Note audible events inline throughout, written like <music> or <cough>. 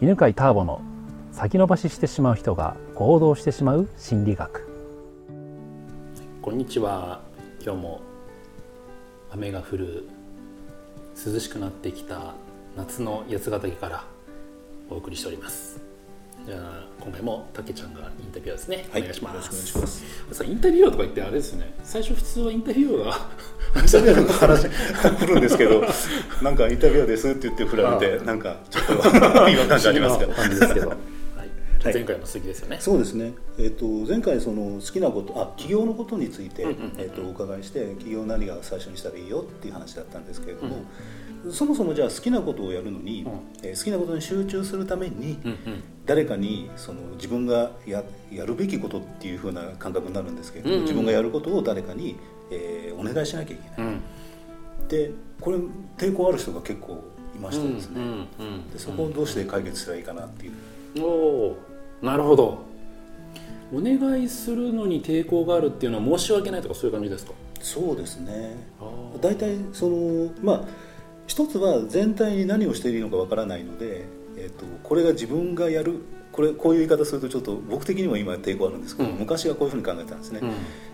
犬飼ターボの先延ばししてしまう人が行動してしまう心理学。こんにちは。今日も雨が降る涼しくなってきた夏の八ヶ岳からお送りしております。じゃあ今回もたけちゃんがインタビュアーですね、はい、お願いします。よろしくお願いします。さインタビュアーとか言ってあれですよね。最初普通はインタビュアーがインタビュアーの話。来るんですけどなんかインタビュアーですって言って振られてなんかちょっと違和感がありますけど。感じですけど、はい。はい前回の続きですよね、そうですね、えー、と前回その好きなことあ起業のことについて、うんうんうんえー、とお伺いして起業何が最初にしたらいいよっていう話だったんですけれども、そもそもじゃあ好きなことをやるのに、うん。えー好きなことに集中するために、うんうん。誰かにその自分がややるべきことっていう風な感覚になるんですけれども、うんうん。自分がやることを誰かに、えーお願いしなきゃいけない、うん。でこれ抵抗ある人が結構いましてですね、うんうんうん。でそこをどうして解決したらいいかなっていう、おおなるほど。お願いするのに抵抗があるっていうのは申し訳ないとかそういう感じですか？そうですね。あ大体そのまあ一つは全体に何をしていいのかわからないので、えー、とこれが自分がやるこれこういう言い方するとちょっと僕的にも今抵抗あるんですけど、うん。昔はこういうふうに考えてたんですね、うん。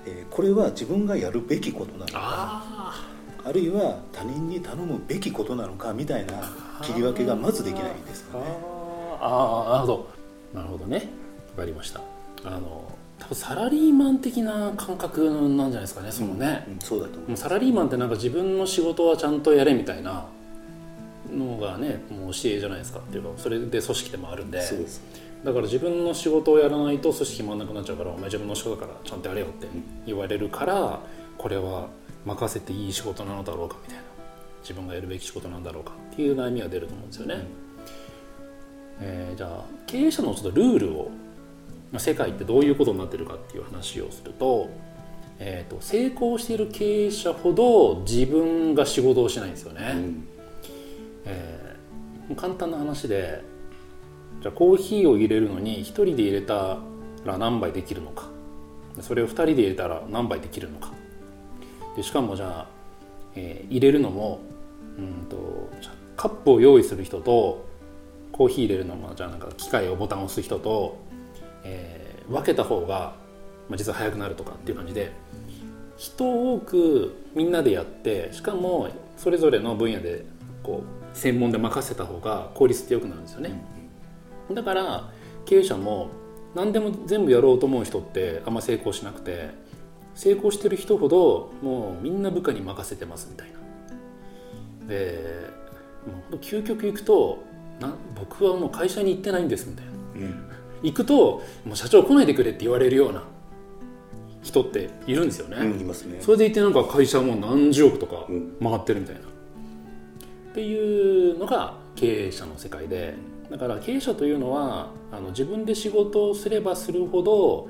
えーこれは自分がやるべきことなのかああるいは他人に頼むべきことなのかみたいな切り分けがまずできないんですーよね。あーなるほど。なるほどね。わかりました。あの多分サラリーマン的な感覚なんじゃないですかねそのね、うん、そうだと思う。サラリーマンってなんか自分の仕事はちゃんとやれみたいなのがねもう教えじゃないですかっていうかそれで組織でもあるんで。そうです。だから自分の仕事をやらないと組織回んなくなっちゃうからお前自分の仕事だからちゃんとやれよって言われるからこれは任せていい仕事なのだろうかみたいな。自分がやるべき仕事なんだろうかっていう悩みが出ると思うんですよね、えーじゃあ経営者のちょっとルールをまあ世界ってどういうことになってるかっていう話をすると,、えーと成功している経営者ほど自分が仕事をしないんですよね、うん。えー簡単な話でじゃあコーヒーを入れるのに1人で入れたら何杯できるのか。それを2人で入れたら何杯できるのか。でしかもじゃあ、えー入れるのもうんとカップを用意する人とコーヒー入れるのもじゃあなんか機械をボタンを押す人と、えー分けた方が、まあ、実は早くなるとかっていう感じで人を多くみんなでやってしかもそれぞれの分野でこう専門で任せた方が効率って良くなるんですよね、だから経営者も何でも全部やろうと思う人ってあんま成功しなくて成功してる人ほどもうみんな部下に任せてますみたいな。でもう究極行くとな僕はもう会社に行ってないんですみたいな。うん。行くともう社長来ないでくれって言われるような人っているんですよね、うんいますね。それでいてなんか会社も何十億とかうん。回ってるみたいな、っていうのが経営者の世界でだから経営者というのはあの自分で仕事をすればするほど、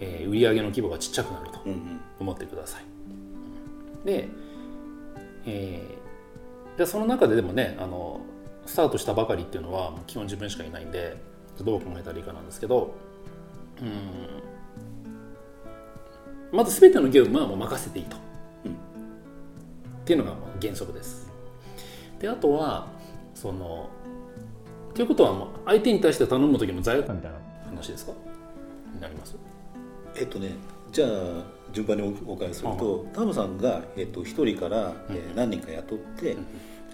えー売上の規模がちっちゃくなるとうんうん。思ってください。で、えーじゃあその中ででもねあのスタートしたばかりっていうのは基本自分しかいないんでどう考えたらいいかなんですけどうん。まず全ての業務はもう任せていいと、うん。っていうのが原則です。であとはそのということはもう相手に対して頼む時の罪悪感みたいな話ですか？になります？えっとねじゃあ順番におお伺いするとタムさんが、えっと、1人から、えー何人か雇って、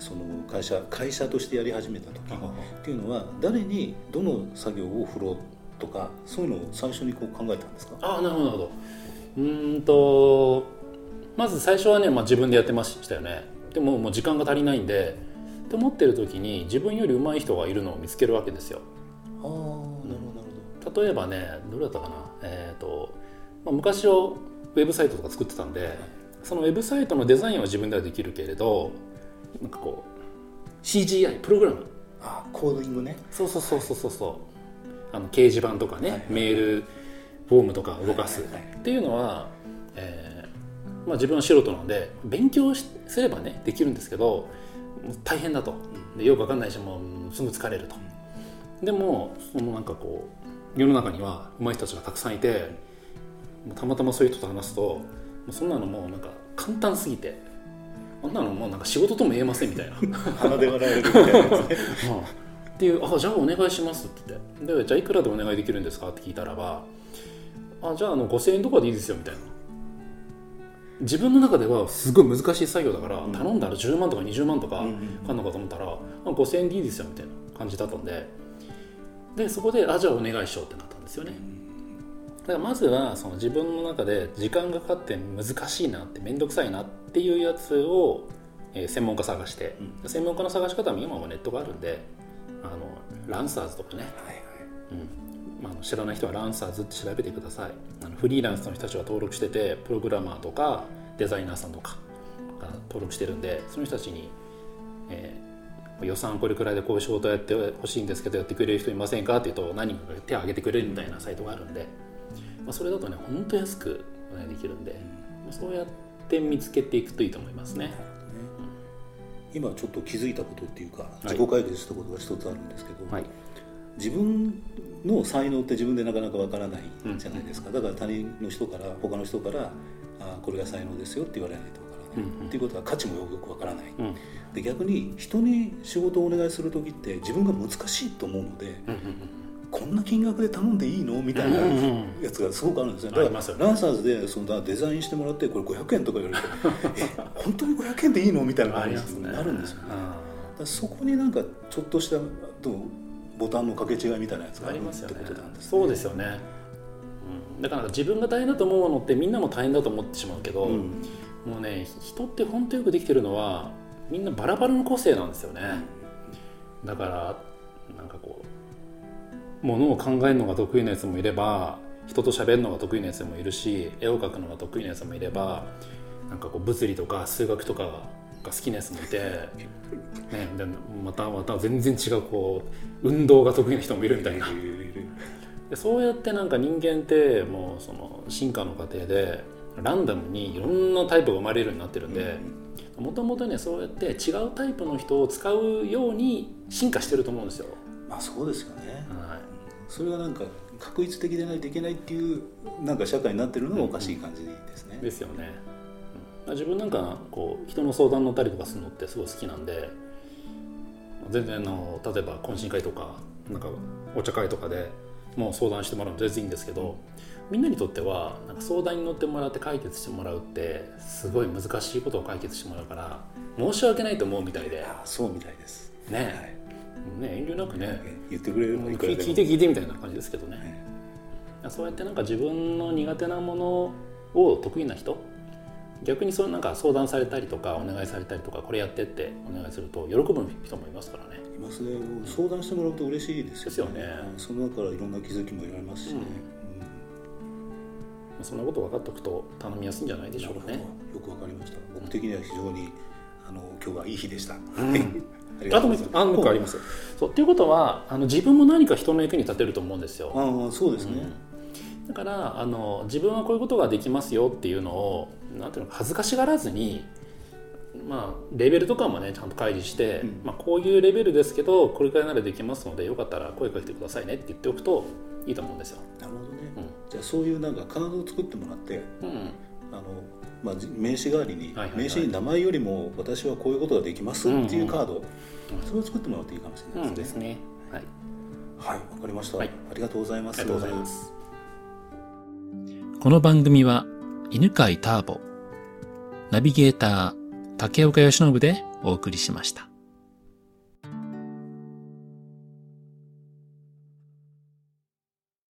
その会社会社としてやり始めた時っていうのは誰にどの作業を振ろうとかそういうのを最初にこう考えたんですか？ああなるほどなるほど。うーんとまず最初はね、まあ、自分でやってましたよね。でももう時間が足りないんでって思ってる時に自分より上手い人がいるのを見つけるわけですよ。ああなるほどなるほ例えばねどれだったかな？えっ、と、まあ、昔はウェブサイトとか作ってたんでそのウェブサイトのデザインは自分ではできるけれどなんかこう CGI プログラム。どあコーディングね。そうそうそうそうそうそう。あの掲示板とかね、はいはいメールフォームとか動かす。はいはいはい。っていうのは、えーまあ、自分は素人なので勉強しすればねできるんですけど大変だと。でよくわかんないしもうすぐ疲れると。でもそのなんかこう世の中には上手い人たちがたくさんいてたまたまそういう人と話すとそんなのもうなんか簡単すぎてこんなのもうなんか仕事とも言えませんみたいな。鼻で笑えるみたいなやつね。っていう「あじゃあお願いします」って言って。で「じゃあいくらでお願いできるんですか?」って聞いたらば「あじゃああの5000円とかでいいですよ」みたいな。自分の中ではすごい難しい作業だから、ん。頼んだら10万とか20万とかうんうんかん。のかと思ったら、あ5000円でいいですよみたいな感じだったんで。でそこで「あじゃあお願いしよう」ってなったんですよねだからまずはその自分の中で時間がかかって難しいなって面倒くさいなっていうやつを、えー専門家探して、専門家の探し方も今はネットがあるんであのランサーズとかね、はいはい。うん。まあ知らない人はランサーズって調べてください。あのフリーランスの人たちは登録しててプログラマーとかデザイナーさんとかが登録してるんでその人たちに、えー予算これくらいでこういう仕事やってほしいんですけどやってくれる人いませんかって言うと何人かが手を挙げてくれるみたいなサイトがあるんで、まあ、それだとね本当安くお願いできるんで、まあそうやって見つけていくといいと思いますね。今ちょっと気づいたことっていうか自己解決したことが一つあるんですけど、はい、自分の才能って自分でなかなかわからないじゃないですか、だから他人の人から他の人からあこれが才能ですよって言われないとわからない、うんうん。っていうことは価値もよくわからない、うん。で逆に人に仕事をお願いする時って自分が難しいと思うので、うんうんこんな金額で頼んでいいの？みたいなうんうんやつがすごくあるんですね。ありますよね。ランサーズでそのデザインしてもらってこれ500円とか言われて <laughs> え本当に500円でいいの？みたいなあ感じになるんですよね。だかあらそこになんかちょっとしたとボタンの掛け違いみたいなやつーがあるってことなんですね。そうですよね、うん、だから自分が大変だと思うものってみんなも大変だと思ってしまうけど、うん。もうね人って本当よくできてるのはみんなバラバラの個性なんですよね、だからなんかこうものを考えるのが得意なやつもいれば人と喋るのが得意なやつもいるし絵を描くのが得意なやつもいればなんかこう物理とか数学とかが好きなやつもいて、<laughs> ね、でまたまた全然違うこう運動が得意な人もいるみたいな。でそうやってなんか人間ってもうその進化の過程でランダムにいろんなタイプが生まれるようになってるんでもともとねそうやって違うタイプの人を使うように進化してると思うんですよ。まあそうですよね。はいそれがなんか確一的でないといけないっていうなんか社会になってるのがおかしい感じですね。ですよね、うん自分なんかこう人の相談乗ったりとかするのってすごい好きなんで全然あの例えば懇親会とかなんかお茶会とかでもう相談してもらうの全然いいんですけどみんなにとってはなんか相談に乗ってもらって解決してもらうってすごい難しいことを解決してもらうから申し訳ないと思うみたいであそうみたいです。ね,、はいね遠慮なくね言ってくれればいくら聞いて聞いてみたいな感じですけどね、そうやってなんか自分の苦手なものを得意な人逆にそうなんか相談されたりとかお願いされたりとかこれやってってお願いすると喜ぶ人もいますからねいますね。相談してもらうと嬉しいですよね。ねうんその中からいろんな気づきも得られますしね。そんなこと分かっておくと頼みやすいんじゃないでしょうかねよくわかりました。僕的には非常にあの今日はいい日でした。んあともう一とうございます。あもう一個ありますそうっていうことはあの自分も何か人の役に立てると思うんですよああそうですね。だからあの自分はこういうことができますよっていうのをなんていうのか恥ずかしがらずにまあレベルとかもねちゃんと開示して、うんまあ、こういうレベルですけどこれくらいならできますのでよかったら声かけてくださいねって言っておくといいと思うんですよ。なるほどね。うんじゃあそういうなんかカードを作ってもらって。うんあのまあ、じ名刺代わりに、名刺に名前よりも私はこういうことができますっていうカード、それを作ってもらうといいかもしれうないでね。んですすね。はい、はい、わかりました、はいありがとうございます。ありがとうございます。この番組は犬飼ターボ、ナビゲーター竹岡由伸でお送りしました。